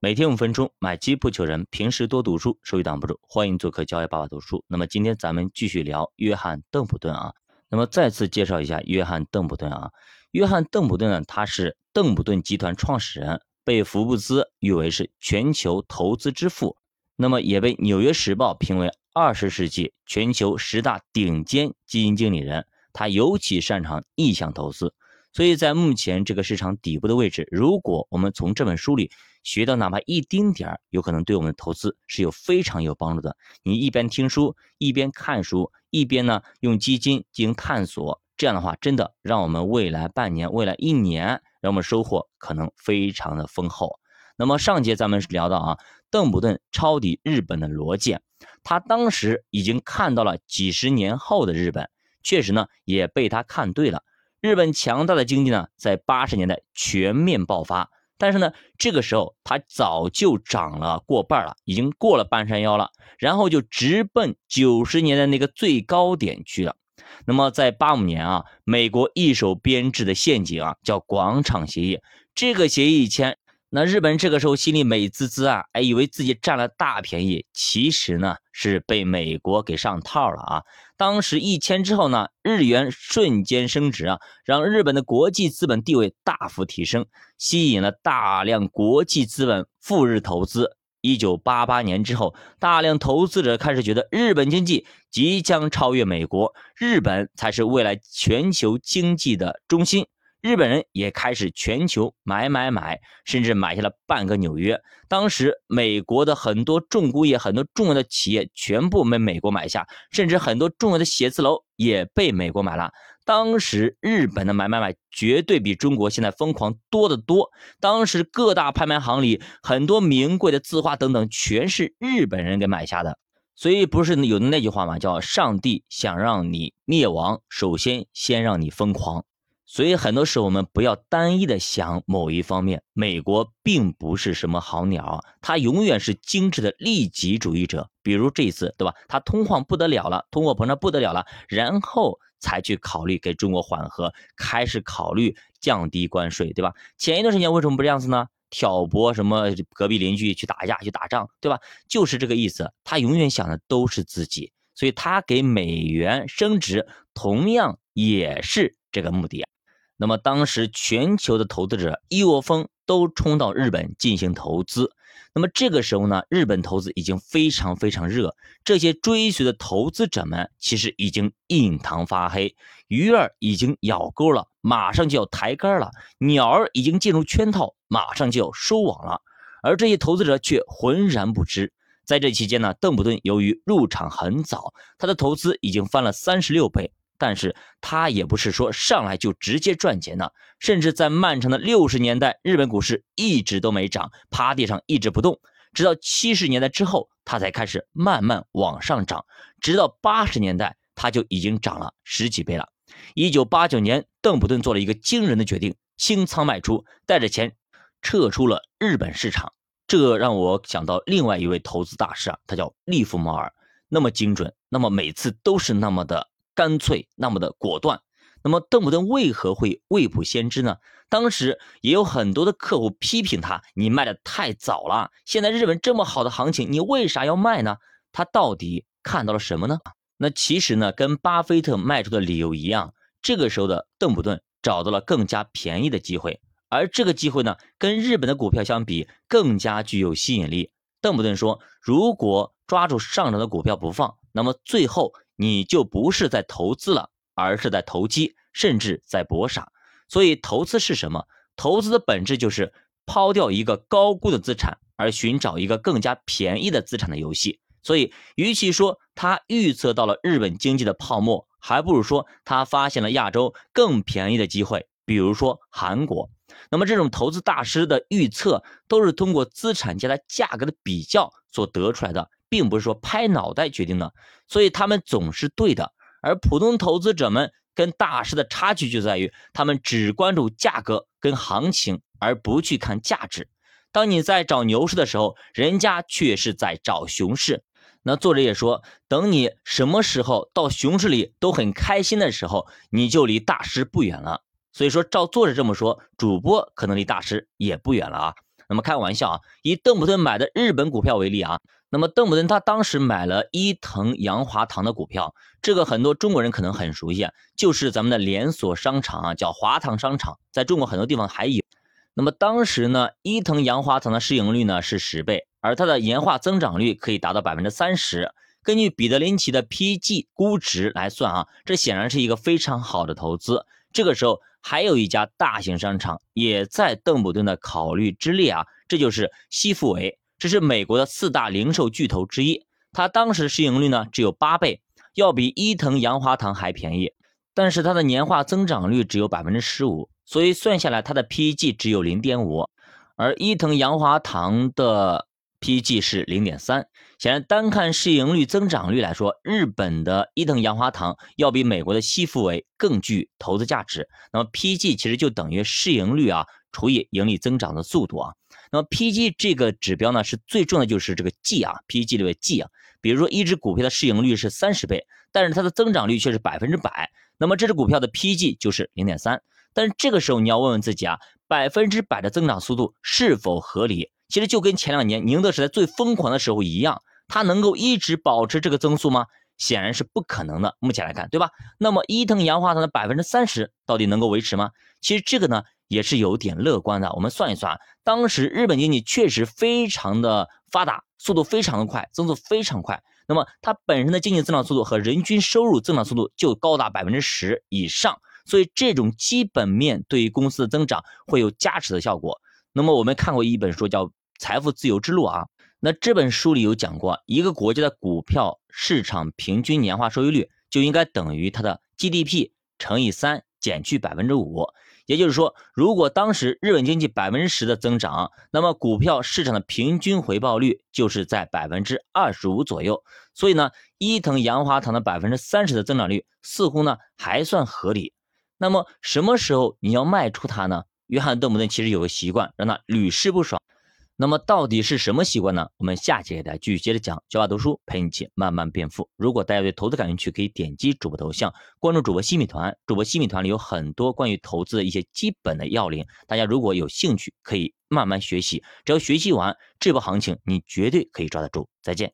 每天五分钟，买基不求人，平时多读书，收益挡不住。欢迎做客交易爸爸读书。那么今天咱们继续聊约翰邓普顿啊。那么再次介绍一下约翰邓普顿啊。约翰邓普顿呢，他是邓普顿集团创始人，被福布斯誉为是全球投资之父，那么也被纽约时报评为二十世纪全球十大顶尖基金经理人。他尤其擅长意向投资。所以在目前这个市场底部的位置，如果我们从这本书里学到哪怕一丁点儿，有可能对我们的投资是有非常有帮助的。你一边听书，一边看书，一边呢用基金进行探索，这样的话，真的让我们未来半年、未来一年，让我们收获可能非常的丰厚。那么上节咱们聊到啊，邓普顿抄底日本的逻辑，他当时已经看到了几十年后的日本，确实呢也被他看对了。日本强大的经济呢，在八十年代全面爆发，但是呢，这个时候它早就涨了过半了，已经过了半山腰了，然后就直奔九十年代那个最高点去了。那么在八五年啊，美国一手编制的陷阱啊，叫广场协议，这个协议一签。那日本这个时候心里美滋滋啊，哎，以为自己占了大便宜，其实呢是被美国给上套了啊。当时一签之后呢，日元瞬间升值啊，让日本的国际资本地位大幅提升，吸引了大量国际资本赴日投资。一九八八年之后，大量投资者开始觉得日本经济即将超越美国，日本才是未来全球经济的中心。日本人也开始全球买买买，甚至买下了半个纽约。当时美国的很多重工业、很多重要的企业全部被美国买下，甚至很多重要的写字楼也被美国买了。当时日本的买买买绝对比中国现在疯狂多得多。当时各大拍卖行里很多名贵的字画等等，全是日本人给买下的。所以不是有的那句话吗？叫上帝想让你灭亡，首先先让你疯狂。所以很多时候我们不要单一的想某一方面，美国并不是什么好鸟，它永远是精致的利己主义者。比如这一次，对吧？它通货不得了了，通货膨胀不得了了，然后才去考虑给中国缓和，开始考虑降低关税，对吧？前一段时间为什么不这样子呢？挑拨什么隔壁邻居去打架去打仗，对吧？就是这个意思，他永远想的都是自己，所以他给美元升值同样也是这个目的。那么当时全球的投资者一窝蜂都冲到日本进行投资，那么这个时候呢，日本投资已经非常非常热，这些追随的投资者们其实已经印堂发黑，鱼儿已经咬钩了，马上就要抬竿了，鸟儿已经进入圈套，马上就要收网了，而这些投资者却浑然不知。在这期间呢，邓普顿由于入场很早，他的投资已经翻了三十六倍。但是他也不是说上来就直接赚钱的，甚至在漫长的六十年代，日本股市一直都没涨，趴地上一直不动，直到七十年代之后，他才开始慢慢往上涨，直到八十年代，他就已经涨了十几倍了。一九八九年，邓普顿做了一个惊人的决定，清仓卖出，带着钱撤出了日本市场。这让我想到另外一位投资大师啊，他叫利弗莫尔，那么精准，那么每次都是那么的。干脆那么的果断，那么邓普顿为何会未卜先知呢？当时也有很多的客户批评他，你卖的太早了，现在日本这么好的行情，你为啥要卖呢？他到底看到了什么呢？那其实呢，跟巴菲特卖出的理由一样，这个时候的邓普顿找到了更加便宜的机会，而这个机会呢，跟日本的股票相比更加具有吸引力。邓普顿说，如果抓住上涨的股票不放，那么最后。你就不是在投资了，而是在投机，甚至在搏傻。所以，投资是什么？投资的本质就是抛掉一个高估的资产，而寻找一个更加便宜的资产的游戏。所以，与其说他预测到了日本经济的泡沫，还不如说他发现了亚洲更便宜的机会，比如说韩国。那么，这种投资大师的预测都是通过资产间的价格的比较所得出来的。并不是说拍脑袋决定的，所以他们总是对的。而普通投资者们跟大师的差距就在于，他们只关注价格跟行情，而不去看价值。当你在找牛市的时候，人家却是在找熊市。那作者也说，等你什么时候到熊市里都很开心的时候，你就离大师不远了。所以说，照作者这么说，主播可能离大师也不远了啊。那么开玩笑啊，以邓普顿买的日本股票为例啊，那么邓普顿他当时买了伊藤洋华堂的股票，这个很多中国人可能很熟悉，就是咱们的连锁商场啊，叫华堂商场，在中国很多地方还有。那么当时呢，伊藤洋华堂的市盈率呢是十倍，而它的年化增长率可以达到百分之三十。根据彼得林奇的 PG 估值来算啊，这显然是一个非常好的投资。这个时候还有一家大型商场也在邓普顿的考虑之列啊，这就是西富维，这是美国的四大零售巨头之一。它当时市盈率呢只有八倍，要比伊藤洋华堂还便宜，但是它的年化增长率只有百分之十五。所以算下来，它的 PEG 只有零点五，而伊藤洋华堂的 PEG 是零点三。显然，单看市盈率增长率来说，日本的伊藤洋华堂要比美国的西富维更具投资价值。那么 PEG 其实就等于市盈率啊除以盈利增长的速度啊。那么 P G 这个指标呢，是最重要的就是这个 G 啊，PEG 这个 G 啊。比如说一只股票的市盈率是三十倍，但是它的增长率却是百分之百，那么这只股票的 PEG 就是零点三。但是这个时候你要问问自己啊，百分之百的增长速度是否合理？其实就跟前两年宁德时代最疯狂的时候一样，它能够一直保持这个增速吗？显然是不可能的。目前来看，对吧？那么伊藤洋华堂的百分之三十到底能够维持吗？其实这个呢也是有点乐观的。我们算一算，当时日本经济确实非常的发达，速度非常的快，增速非常快。那么它本身的经济增长速度和人均收入增长速度就高达百分之十以上。所以这种基本面对于公司的增长会有加持的效果。那么我们看过一本书叫《财富自由之路》啊，那这本书里有讲过，一个国家的股票市场平均年化收益率就应该等于它的 GDP 乘以三减去百分之五。也就是说，如果当时日本经济百分之十的增长，那么股票市场的平均回报率就是在百分之二十五左右。所以呢，伊藤洋华堂的百分之三十的增长率似乎呢还算合理。那么什么时候你要卖出它呢？约翰·邓普顿其实有个习惯，让他屡试不爽。那么到底是什么习惯呢？我们下期给大家继续接着讲。小马读书陪你一起慢慢变富。如果大家对投资感兴趣，可以点击主播头像，关注主播新米团。主播新米团里有很多关于投资的一些基本的要领，大家如果有兴趣，可以慢慢学习。只要学习完这波行情，你绝对可以抓得住。再见。